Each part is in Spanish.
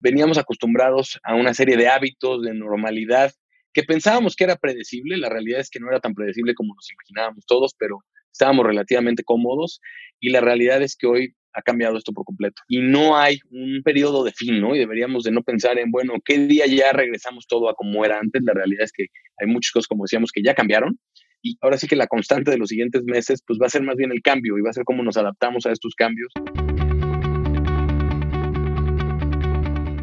veníamos acostumbrados a una serie de hábitos, de normalidad, que pensábamos que era predecible. La realidad es que no era tan predecible como nos imaginábamos todos, pero estábamos relativamente cómodos y la realidad es que hoy ha cambiado esto por completo. Y no hay un periodo de fin, ¿no? Y deberíamos de no pensar en, bueno, ¿qué día ya regresamos todo a como era antes? La realidad es que hay muchas cosas, como decíamos, que ya cambiaron. Y ahora sí que la constante de los siguientes meses, pues va a ser más bien el cambio y va a ser cómo nos adaptamos a estos cambios.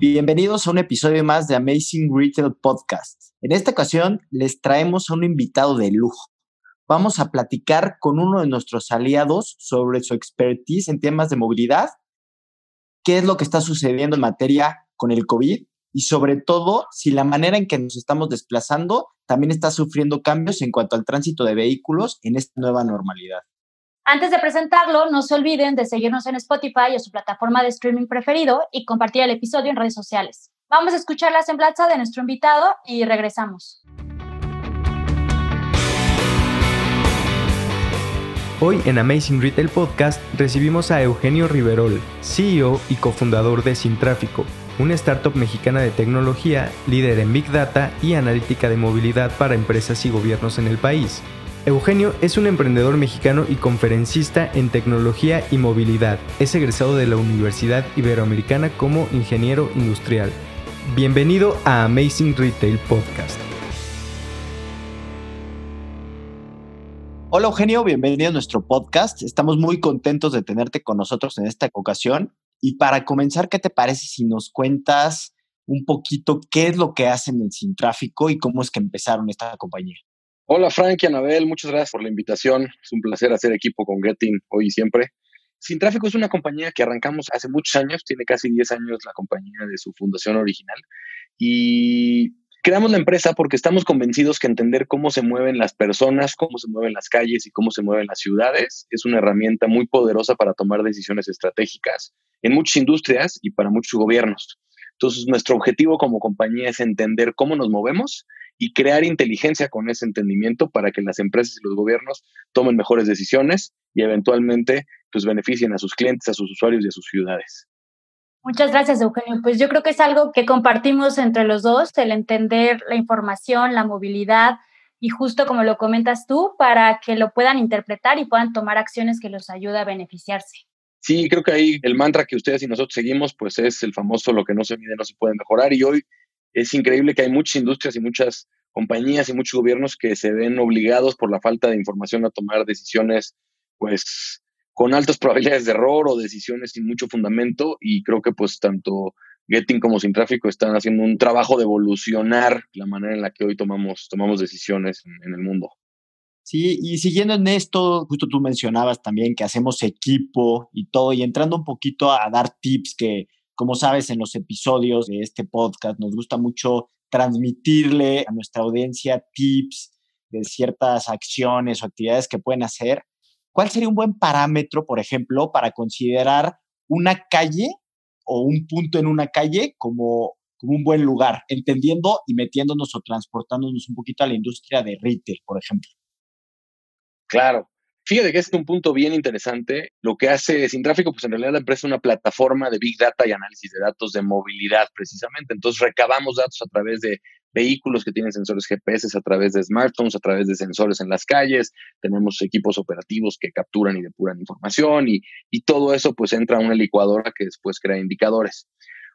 Bienvenidos a un episodio más de Amazing Retail Podcast. En esta ocasión les traemos a un invitado de lujo. Vamos a platicar con uno de nuestros aliados sobre su expertise en temas de movilidad, qué es lo que está sucediendo en materia con el COVID y sobre todo si la manera en que nos estamos desplazando también está sufriendo cambios en cuanto al tránsito de vehículos en esta nueva normalidad. Antes de presentarlo, no se olviden de seguirnos en Spotify o su plataforma de streaming preferido y compartir el episodio en redes sociales. Vamos a escuchar la semblanza de nuestro invitado y regresamos. Hoy en Amazing Retail Podcast recibimos a Eugenio Riverol, CEO y cofundador de Sin Tráfico, una startup mexicana de tecnología, líder en Big Data y analítica de movilidad para empresas y gobiernos en el país. Eugenio es un emprendedor mexicano y conferencista en tecnología y movilidad. Es egresado de la Universidad Iberoamericana como ingeniero industrial. Bienvenido a Amazing Retail Podcast. Hola Eugenio, bienvenido a nuestro podcast. Estamos muy contentos de tenerte con nosotros en esta ocasión. Y para comenzar, ¿qué te parece si nos cuentas un poquito qué es lo que hacen en Sin Tráfico y cómo es que empezaron esta compañía? Hola Frank y Anabel, muchas gracias por la invitación. Es un placer hacer equipo con Getting hoy y siempre. Sin Tráfico es una compañía que arrancamos hace muchos años, tiene casi 10 años la compañía de su fundación original. Y creamos la empresa porque estamos convencidos que entender cómo se mueven las personas, cómo se mueven las calles y cómo se mueven las ciudades es una herramienta muy poderosa para tomar decisiones estratégicas en muchas industrias y para muchos gobiernos. Entonces, nuestro objetivo como compañía es entender cómo nos movemos y crear inteligencia con ese entendimiento para que las empresas y los gobiernos tomen mejores decisiones y eventualmente pues beneficien a sus clientes, a sus usuarios y a sus ciudades. Muchas gracias, Eugenio. Pues yo creo que es algo que compartimos entre los dos, el entender la información, la movilidad y justo como lo comentas tú, para que lo puedan interpretar y puedan tomar acciones que los ayude a beneficiarse. Sí, creo que ahí el mantra que ustedes y nosotros seguimos, pues es el famoso lo que no se mide no se puede mejorar. Y hoy es increíble que hay muchas industrias y muchas compañías y muchos gobiernos que se ven obligados por la falta de información a tomar decisiones, pues, con altas probabilidades de error o decisiones sin mucho fundamento. Y creo que, pues, tanto Getting como Sin Tráfico están haciendo un trabajo de evolucionar la manera en la que hoy tomamos, tomamos decisiones en, en el mundo. Sí, y siguiendo en esto, justo tú mencionabas también que hacemos equipo y todo, y entrando un poquito a dar tips que como sabes, en los episodios de este podcast nos gusta mucho transmitirle a nuestra audiencia tips de ciertas acciones o actividades que pueden hacer. ¿Cuál sería un buen parámetro, por ejemplo, para considerar una calle o un punto en una calle como, un buen lugar, entendiendo y metiéndonos o transportándonos un poquito a la industria de retail, por ejemplo? Claro. Fíjate que este es un punto bien interesante. Lo que hace Sin Tráfico, pues en realidad la empresa es una plataforma de Big Data y análisis de datos de movilidad, precisamente. Entonces recabamos datos a través de vehículos que tienen sensores GPS, a través de smartphones, a través de sensores en las calles. Tenemos equipos operativos que capturan y depuran información y, y todo eso pues entra a una licuadora que después crea indicadores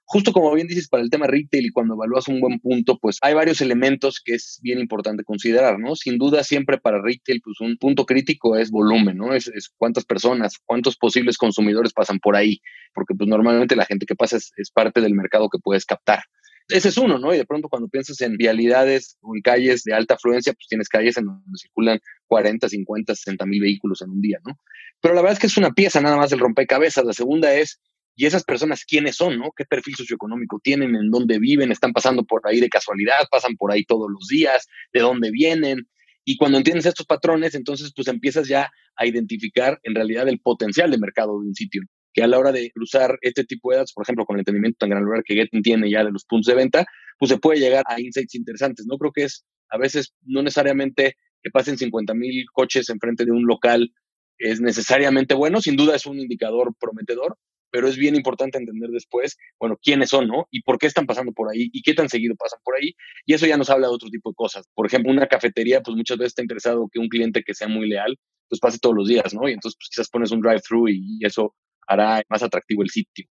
justo como bien dices, para el tema retail y cuando evalúas un buen punto, pues hay varios elementos que es bien importante considerar, ¿no? Sin duda, siempre para retail, pues un punto crítico es volumen, ¿no? Es, cuántas personas, cuántos posibles consumidores pasan por ahí, porque pues normalmente la gente que pasa es, parte del mercado que puedes captar. Ese es uno, ¿no? Y de pronto cuando piensas en vialidades o en calles de alta afluencia, pues tienes calles en donde circulan 40, 50, 60 mil vehículos en un día, ¿no? Pero la verdad es que es una pieza nada más del rompecabezas. La segunda es, ¿y esas personas quiénes son, no? ¿Qué perfil socioeconómico tienen? ¿En dónde viven? ¿Están pasando por ahí de casualidad? ¿Pasan por ahí todos los días? ¿De dónde vienen? Y cuando entiendes estos patrones, entonces pues empiezas ya a identificar en realidad el potencial de mercado de un sitio que a la hora de cruzar este tipo de datos, por ejemplo, con el entendimiento tan granular que Getting tiene ya de los puntos de venta, pues se puede llegar a insights interesantes. No creo que es a veces no necesariamente que pasen 50 mil coches enfrente de un local es necesariamente bueno, sin duda es un indicador prometedor, pero es bien importante entender después, bueno, quiénes son, ¿no? Y por qué están pasando por ahí y qué tan seguido pasan por ahí. Y eso ya nos habla de otro tipo de cosas. Por ejemplo, una cafetería, pues muchas veces está interesado que un cliente que sea muy leal, pues pase todos los días, ¿no? Y entonces, pues quizás pones un drive-thru y eso hará más atractivo el sitio.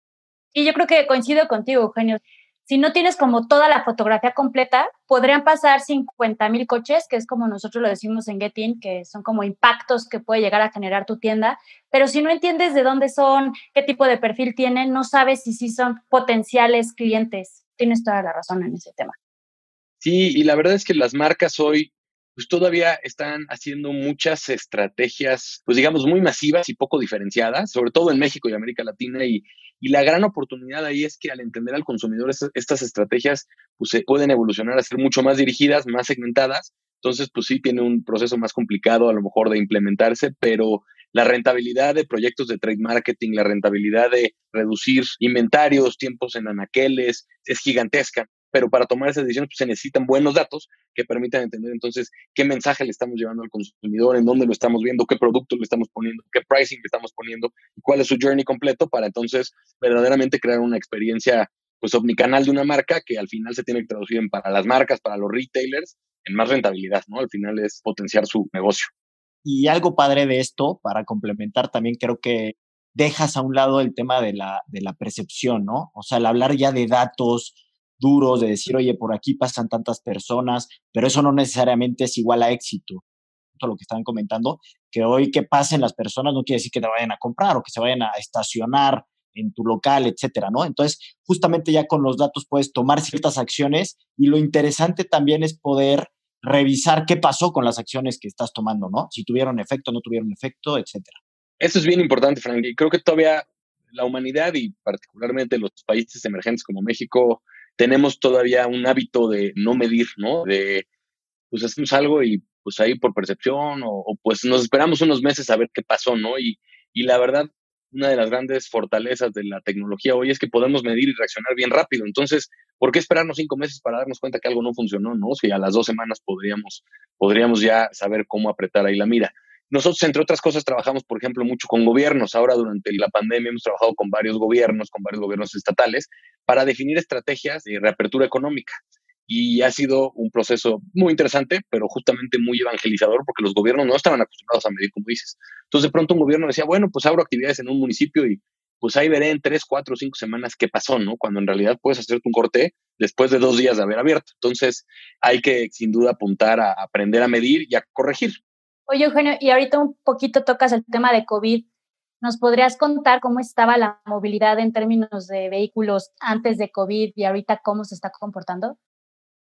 Y yo creo que coincido contigo, Eugenio. Si no tienes como toda la fotografía completa, podrían pasar 50 mil coches, que es como nosotros lo decimos en Getin, que son como impactos que puede llegar a generar tu tienda. Pero si no entiendes de dónde son, qué tipo de perfil tienen, no sabes si sí son potenciales clientes. Tienes toda la razón en ese tema. Sí, y la verdad es que las marcas hoy pues todavía están haciendo muchas estrategias, pues digamos, muy masivas y poco diferenciadas, sobre todo en México y América Latina. Y, y la gran oportunidad ahí es que al entender al consumidor estas estrategias, pues se pueden evolucionar a ser mucho más dirigidas, más segmentadas. Entonces, pues sí, tiene un proceso más complicado a lo mejor de implementarse, pero la rentabilidad de proyectos de trade marketing, la rentabilidad de reducir inventarios, tiempos en anaqueles, es gigantesca pero para tomar esas decisiones pues, se necesitan buenos datos que permitan entender entonces qué mensaje le estamos llevando al consumidor, en dónde lo estamos viendo, qué producto le estamos poniendo, qué pricing le estamos poniendo cuál es su journey completo para entonces verdaderamente crear una experiencia pues omnicanal de una marca que al final se tiene que traducir en para las marcas, para los retailers, en más rentabilidad, ¿no? Al final es potenciar su negocio. Y algo padre de esto, para complementar también creo que dejas a un lado el tema de la, de la percepción, ¿no? O sea, al hablar ya de datos, duros de decir, oye, por aquí pasan tantas personas, pero eso no necesariamente es igual a éxito. Todo lo que estaban comentando, que hoy que pasen las personas no quiere decir que te vayan a comprar o que se vayan a estacionar en tu local, etcétera, ¿no? Entonces, justamente ya con los datos puedes tomar ciertas acciones y lo interesante también es poder revisar qué pasó con las acciones que estás tomando, ¿no? Si tuvieron efecto, no tuvieron efecto, etcétera. Eso es bien importante, Frank, y creo que todavía la humanidad y particularmente los países emergentes como México tenemos todavía un hábito de no medir, ¿no? De, pues hacemos algo y pues ahí por percepción o, pues nos esperamos unos meses a ver qué pasó, ¿no? Y, y la verdad, una de las grandes fortalezas de la tecnología hoy es que podemos medir y reaccionar bien rápido. Entonces, ¿por qué esperarnos cinco meses para darnos cuenta que algo no funcionó, no? Si a las dos semanas podríamos, podríamos ya saber cómo apretar ahí la mira. Nosotros, entre otras cosas, trabajamos, por ejemplo, mucho con gobiernos. Ahora, durante la pandemia, hemos trabajado con varios gobiernos, con varios gobiernos estatales, para definir estrategias de reapertura económica. Y ha sido un proceso muy interesante, pero justamente muy evangelizador, porque los gobiernos no estaban acostumbrados a medir, como dices. Entonces, de pronto un gobierno decía, bueno, pues abro actividades en un municipio y pues ahí veré en tres, cuatro, cinco semanas qué pasó, ¿no? Cuando en realidad puedes hacerte un corte después de dos días de haber abierto. Entonces, hay que sin duda apuntar a aprender a medir y a corregir. Oye, Eugenio, y ahorita un poquito tocas el tema de COVID. ¿Nos podrías contar cómo estaba la movilidad en términos de vehículos antes de COVID y ahorita cómo se está comportando?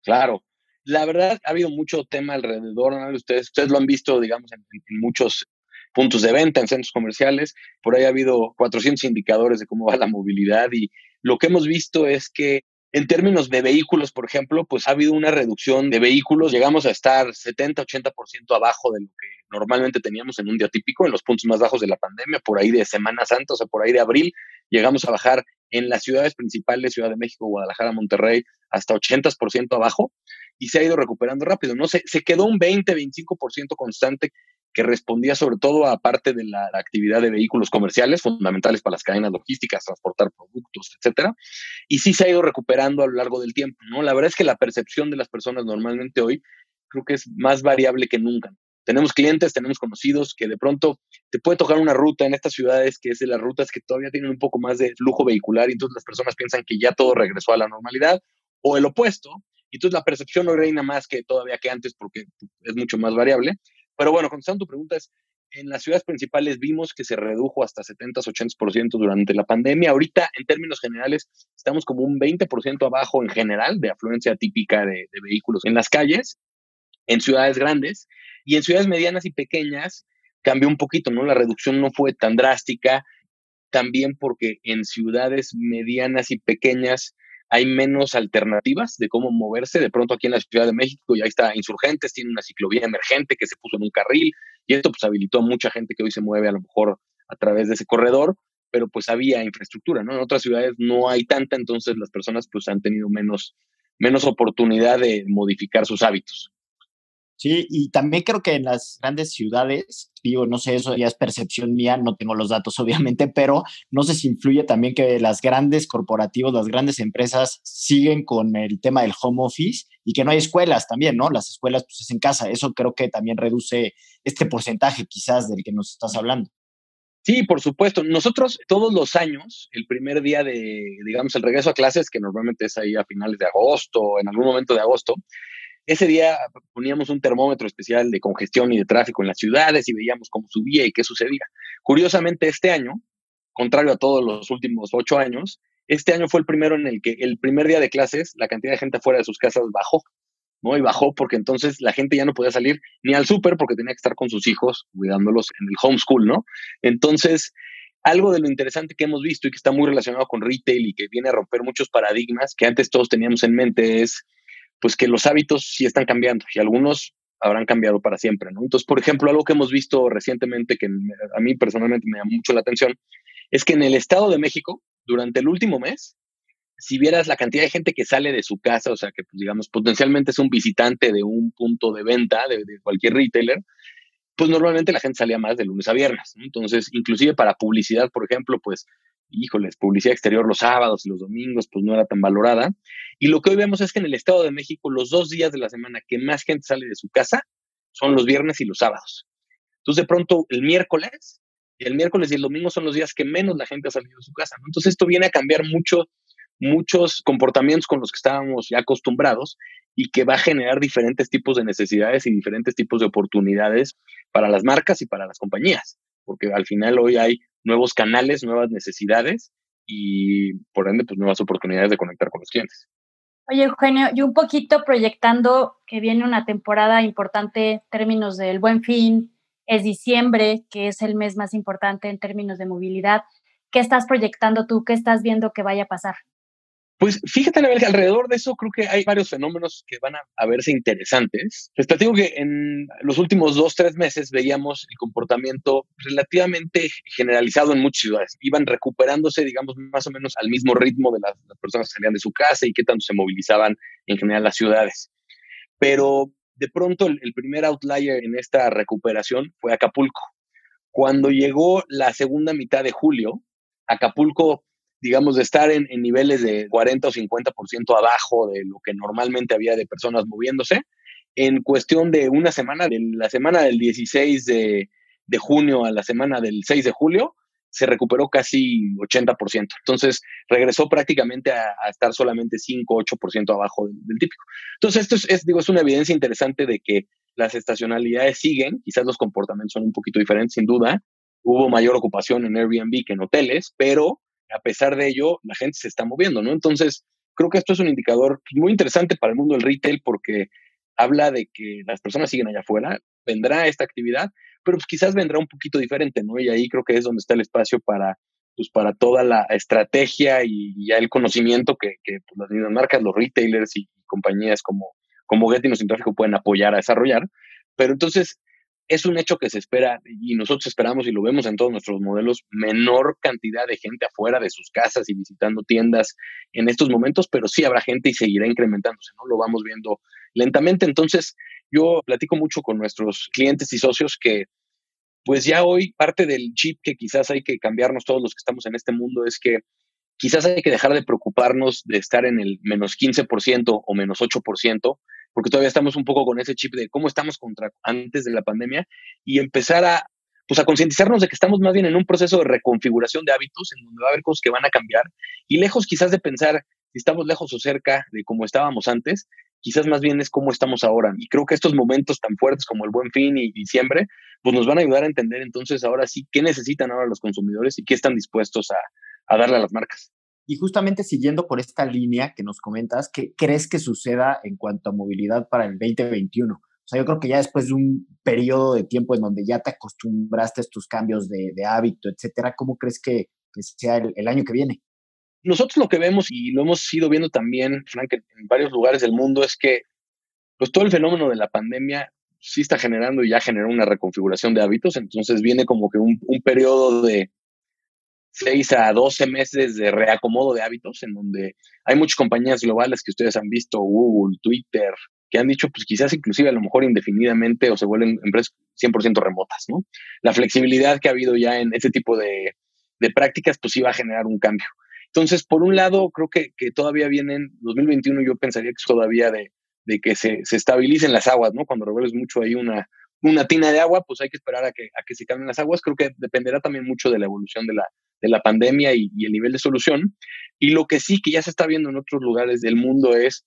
Claro. La verdad, ha habido mucho tema alrededor, ¿no? Ustedes, ustedes lo han visto, digamos, en, en, muchos puntos de venta, en centros comerciales. Por ahí ha habido 400 indicadores de cómo va la movilidad y lo que hemos visto es que en términos de vehículos, por ejemplo, pues ha habido una reducción de vehículos. Llegamos a estar 70-80% abajo de lo que normalmente teníamos en un día típico, en los puntos más bajos de la pandemia, por ahí de Semana Santa, o sea, por ahí de abril. Llegamos a bajar en las ciudades principales, Ciudad de México, Guadalajara, Monterrey, hasta 80% abajo y se ha ido recuperando rápido. ¿no? Se, se quedó un 20-25% constante que respondía sobre todo a parte de la, actividad de vehículos comerciales, fundamentales para las cadenas logísticas, transportar productos, etcétera. Y sí se ha ido recuperando a lo largo del tiempo, ¿no? La verdad es que la percepción de las personas normalmente hoy creo que es más variable que nunca. Tenemos clientes, tenemos conocidos que de pronto te puede tocar una ruta en estas ciudades que es de las rutas que todavía tienen un poco más de flujo vehicular y entonces las personas piensan que ya todo regresó a la normalidad o el opuesto. Y entonces la percepción no reina más que todavía que antes porque es mucho más variable. Pero bueno, contestando tu pregunta es, en las ciudades principales vimos que se redujo hasta 70-80% durante la pandemia. Ahorita, en términos generales, estamos como un 20% abajo en general de afluencia típica de, de, vehículos en las calles, en ciudades grandes y en ciudades medianas y pequeñas, cambió un poquito, ¿no? La reducción no fue tan drástica, también porque en ciudades medianas y pequeñas hay menos alternativas de cómo moverse. De pronto aquí en la Ciudad de México ya está Insurgentes, tiene una ciclovía emergente que se puso en un carril y esto pues habilitó a mucha gente que hoy se mueve a lo mejor a través de ese corredor, pero pues había infraestructura, ¿no? En otras ciudades no hay tanta, entonces las personas pues han tenido menos, menos oportunidad de modificar sus hábitos. Sí, y también creo que en las grandes ciudades, digo, no sé, eso ya es percepción mía, no tengo los datos obviamente, pero no sé si influye también que las grandes corporativos, las grandes empresas siguen con el tema del home office y que no hay escuelas también, ¿no? Las escuelas pues es en casa, eso creo que también reduce este porcentaje quizás del que nos estás hablando. Sí, por supuesto. Nosotros todos los años, el primer día de, digamos, el regreso a clases, que normalmente es ahí a finales de agosto, en algún momento de agosto, ese día poníamos un termómetro especial de congestión y de tráfico en las ciudades y veíamos cómo subía y qué sucedía. Curiosamente, este año, contrario a todos los últimos ocho años, este año fue el primero en el que el primer día de clases la cantidad de gente fuera de sus casas bajó, ¿no? Y bajó porque entonces la gente ya no podía salir ni al súper porque tenía que estar con sus hijos cuidándolos en el homeschool, ¿no? Entonces, algo de lo interesante que hemos visto y que está muy relacionado con retail y que viene a romper muchos paradigmas que antes todos teníamos en mente es pues que los hábitos sí están cambiando y algunos habrán cambiado para siempre, ¿no? Entonces, por ejemplo, algo que hemos visto recientemente que a mí personalmente me llama mucho la atención es que en el Estado de México, durante el último mes, si vieras la cantidad de gente que sale de su casa, o sea, que pues, digamos potencialmente es un visitante de un punto de venta de, cualquier retailer, pues normalmente la gente salía más de lunes a viernes. Entonces, inclusive para publicidad, por ejemplo, pues híjoles, publicidad exterior los sábados y los domingos, pues no era tan valorada. Y lo que hoy vemos es que en el Estado de México, los dos días de la semana que más gente sale de su casa son los viernes y los sábados. Entonces, de pronto, el miércoles, el miércoles y el domingo son los días que menos la gente ha salido de su casa. Entonces, esto viene a cambiar mucho, muchos comportamientos con los que estábamos ya acostumbrados y que va a generar diferentes tipos de necesidades y diferentes tipos de oportunidades para las marcas y para las compañías. Porque al final hoy hay nuevos canales, nuevas necesidades y por ende, pues nuevas oportunidades de conectar con los clientes. Oye, Eugenio, y un poquito proyectando que viene una temporada importante en términos del buen fin, es diciembre, que es el mes más importante en términos de movilidad. ¿Qué estás proyectando tú? ¿Qué estás viendo que vaya a pasar? Pues fíjate, alrededor de eso creo que hay varios fenómenos que van a, verse interesantes. Les platico que en los últimos dos, tres meses veíamos el comportamiento relativamente generalizado en muchas ciudades. Iban recuperándose, digamos, más o menos al mismo ritmo de las, personas que salían de su casa y qué tanto se movilizaban en general las ciudades. Pero de pronto el, el primer outlier en esta recuperación fue Acapulco. Cuando llegó la segunda mitad de julio, Acapulco digamos, de estar en, niveles de 40 o 50% abajo de lo que normalmente había de personas moviéndose, en cuestión de una semana, de la semana del 16 de, junio a la semana del 6 de julio, se recuperó casi 80%. Entonces, regresó prácticamente a, estar solamente 5, 8% abajo del, típico. Entonces, esto es, digo, es una evidencia interesante de que las estacionalidades siguen, quizás los comportamientos son un poquito diferentes, sin duda. Hubo mayor ocupación en Airbnb que en hoteles, pero a pesar de ello, la gente se está moviendo, ¿no? Entonces, creo que esto es un indicador muy interesante para el mundo del retail porque habla de que las personas siguen allá afuera, vendrá esta actividad, pero pues quizás vendrá un poquito diferente, ¿no? Y ahí creo que es donde está el espacio para, pues para toda la estrategia y, ya el conocimiento que, que pues, las mismas marcas, los retailers y, compañías como, como Getty y Sin Tráfico pueden apoyar a desarrollar. Pero entonces, es un hecho que se espera y nosotros esperamos y lo vemos en todos nuestros modelos, menor cantidad de gente afuera de sus casas y visitando tiendas en estos momentos, pero sí habrá gente y seguirá incrementándose, ¿no? Lo vamos viendo lentamente. Entonces, yo platico mucho con nuestros clientes y socios que, pues ya hoy parte del chip que quizás hay que cambiarnos todos los que estamos en este mundo es que quizás hay que dejar de preocuparnos de estar en el menos 15% o menos 8%, porque todavía estamos un poco con ese chip de cómo estamos contra antes de la pandemia y empezar a pues a concientizarnos de que estamos más bien en un proceso de reconfiguración de hábitos en donde va a haber cosas que van a cambiar y lejos quizás de pensar si estamos lejos o cerca de cómo estábamos antes, quizás más bien es cómo estamos ahora. Y creo que estos momentos tan fuertes como el Buen Fin y diciembre, pues nos van a ayudar a entender entonces ahora sí qué necesitan ahora los consumidores y qué están dispuestos a, a darle a las marcas. Y justamente siguiendo por esta línea que nos comentas, ¿qué crees que suceda en cuanto a movilidad para el 2021? O sea, yo creo que ya después de un periodo de tiempo en donde ya te acostumbraste a estos cambios de, hábito, etcétera, ¿cómo crees que, sea el, año que viene? Nosotros lo que vemos y lo hemos ido viendo también, Frank, en varios lugares del mundo es que pues todo el fenómeno de la pandemia sí está generando y ya generó una reconfiguración de hábitos, entonces viene como que un, un periodo de 6 a 12 meses de reacomodo de hábitos, en donde hay muchas compañías globales que ustedes han visto, Google, Twitter, que han dicho, pues quizás inclusive a lo mejor indefinidamente o se vuelven empresas 100% remotas, ¿no? La flexibilidad que ha habido ya en ese tipo de, de prácticas, pues iba a generar un cambio. Entonces, por un lado, creo que, que todavía vienen, 2021 yo pensaría que es todavía de, de que se, se, estabilicen las aguas, ¿no? Cuando revuelves mucho ahí una, una tina de agua, pues hay que esperar a que, a que se cambien las aguas. Creo que dependerá también mucho de la evolución de la, de la pandemia y, el nivel de solución. Y lo que sí que ya se está viendo en otros lugares del mundo es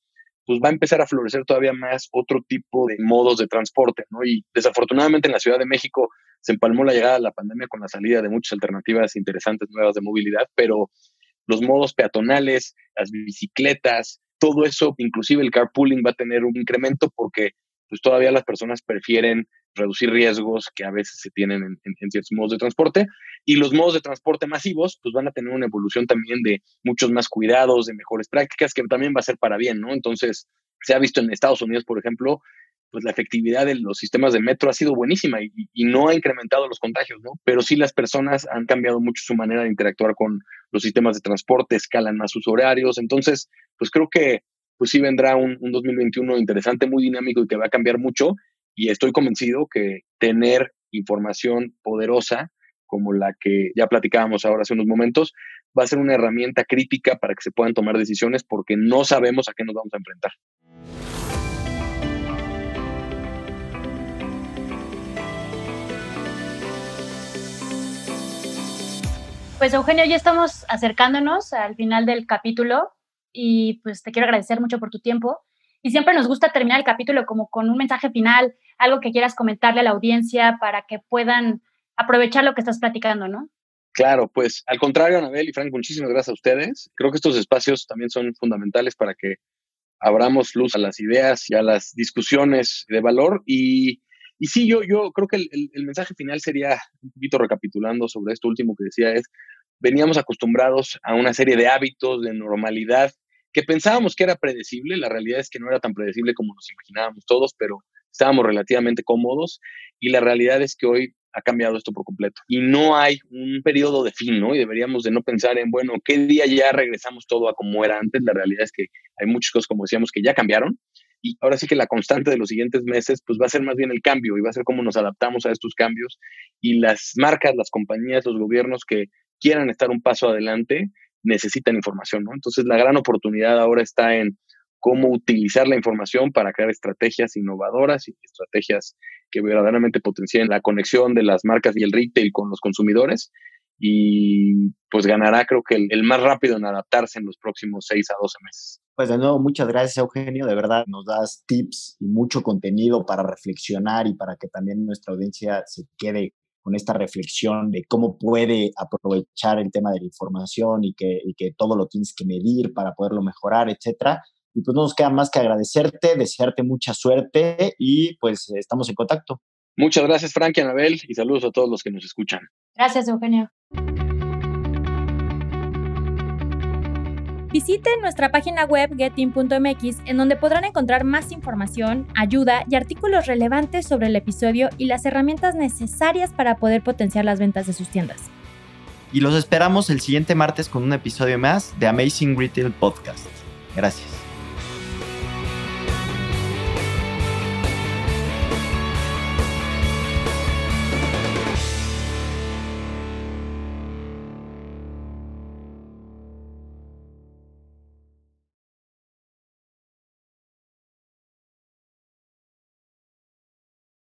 pues va a empezar a florecer todavía más otro tipo de modos de transporte, ¿no? Y desafortunadamente en la Ciudad de México se empalmó la llegada de la pandemia con la salida de muchas alternativas interesantes nuevas de movilidad, pero los modos peatonales, las bicicletas, todo eso, inclusive el carpooling va a tener un incremento porque pues todavía las personas prefieren reducir riesgos que a veces se tienen en, ciertos modos de transporte. Y los modos de transporte masivos, pues van a tener una evolución también de muchos más cuidados, de mejores prácticas, que también va a ser para bien, ¿no? Entonces, se ha visto en Estados Unidos, por ejemplo, pues la efectividad de los sistemas de metro ha sido buenísima y, y, no ha incrementado los contagios, ¿no? Pero sí las personas han cambiado mucho su manera de interactuar con los sistemas de transporte, escalan más sus horarios. Entonces, pues creo que pues sí vendrá un, un 2021 interesante, muy dinámico y que va a cambiar mucho y estoy convencido que tener información poderosa como la que ya platicábamos ahora hace unos momentos, va a ser una herramienta crítica para que se puedan tomar decisiones porque no sabemos a qué nos vamos a enfrentar. Pues Eugenio, ya estamos acercándonos al final del capítulo y pues te quiero agradecer mucho por tu tiempo. Y siempre nos gusta terminar el capítulo como con un mensaje final, algo que quieras comentarle a la audiencia para que puedan aprovechar lo que estás platicando, ¿no? Claro, pues al contrario, Anabel y Frank, muchísimas gracias a ustedes. Creo que estos espacios también son fundamentales para que abramos luz a las ideas y a las discusiones de valor. Y, y sí, yo, yo creo que el, el mensaje final sería, un poquito recapitulando sobre esto último que decía, es, veníamos acostumbrados a una serie de hábitos, de normalidad, que pensábamos que era predecible, la realidad es que no era tan predecible como nos imaginábamos todos, pero estábamos relativamente cómodos y la realidad es que hoy ha cambiado esto por completo y no hay un periodo de fin, ¿no? Y deberíamos de no pensar en, bueno, ¿qué día ya regresamos todo a como era antes? La realidad es que hay muchas cosas, como decíamos, que ya cambiaron y ahora sí que la constante de los siguientes meses, pues va a ser más bien el cambio y va a ser cómo nos adaptamos a estos cambios y las marcas, las compañías, los gobiernos que quieran estar un paso adelante, necesitan información, ¿no? Entonces la gran oportunidad ahora está en cómo utilizar la información para crear estrategias innovadoras y estrategias que verdaderamente potencien la conexión de las marcas y el retail con los consumidores y pues ganará creo que el, más rápido en adaptarse en los próximos 6 a 12 meses. Pues de nuevo, muchas gracias Eugenio, de verdad nos das tips y mucho contenido para reflexionar y para que también nuestra audiencia se quede con esta reflexión de cómo puede aprovechar el tema de la información y que, que todo lo tienes que medir para poderlo mejorar, etcétera. Y pues no nos queda más que agradecerte, desearte mucha suerte y pues estamos en contacto. Muchas gracias, Frank y Anabel, y saludos a todos los que nos escuchan. Gracias, Eugenio. Visiten nuestra página web getin.mx en donde podrán encontrar más información, ayuda y artículos relevantes sobre el episodio y las herramientas necesarias para poder potenciar las ventas de sus tiendas. Y los esperamos el siguiente martes con un episodio más de Amazing Retail Podcast. Gracias.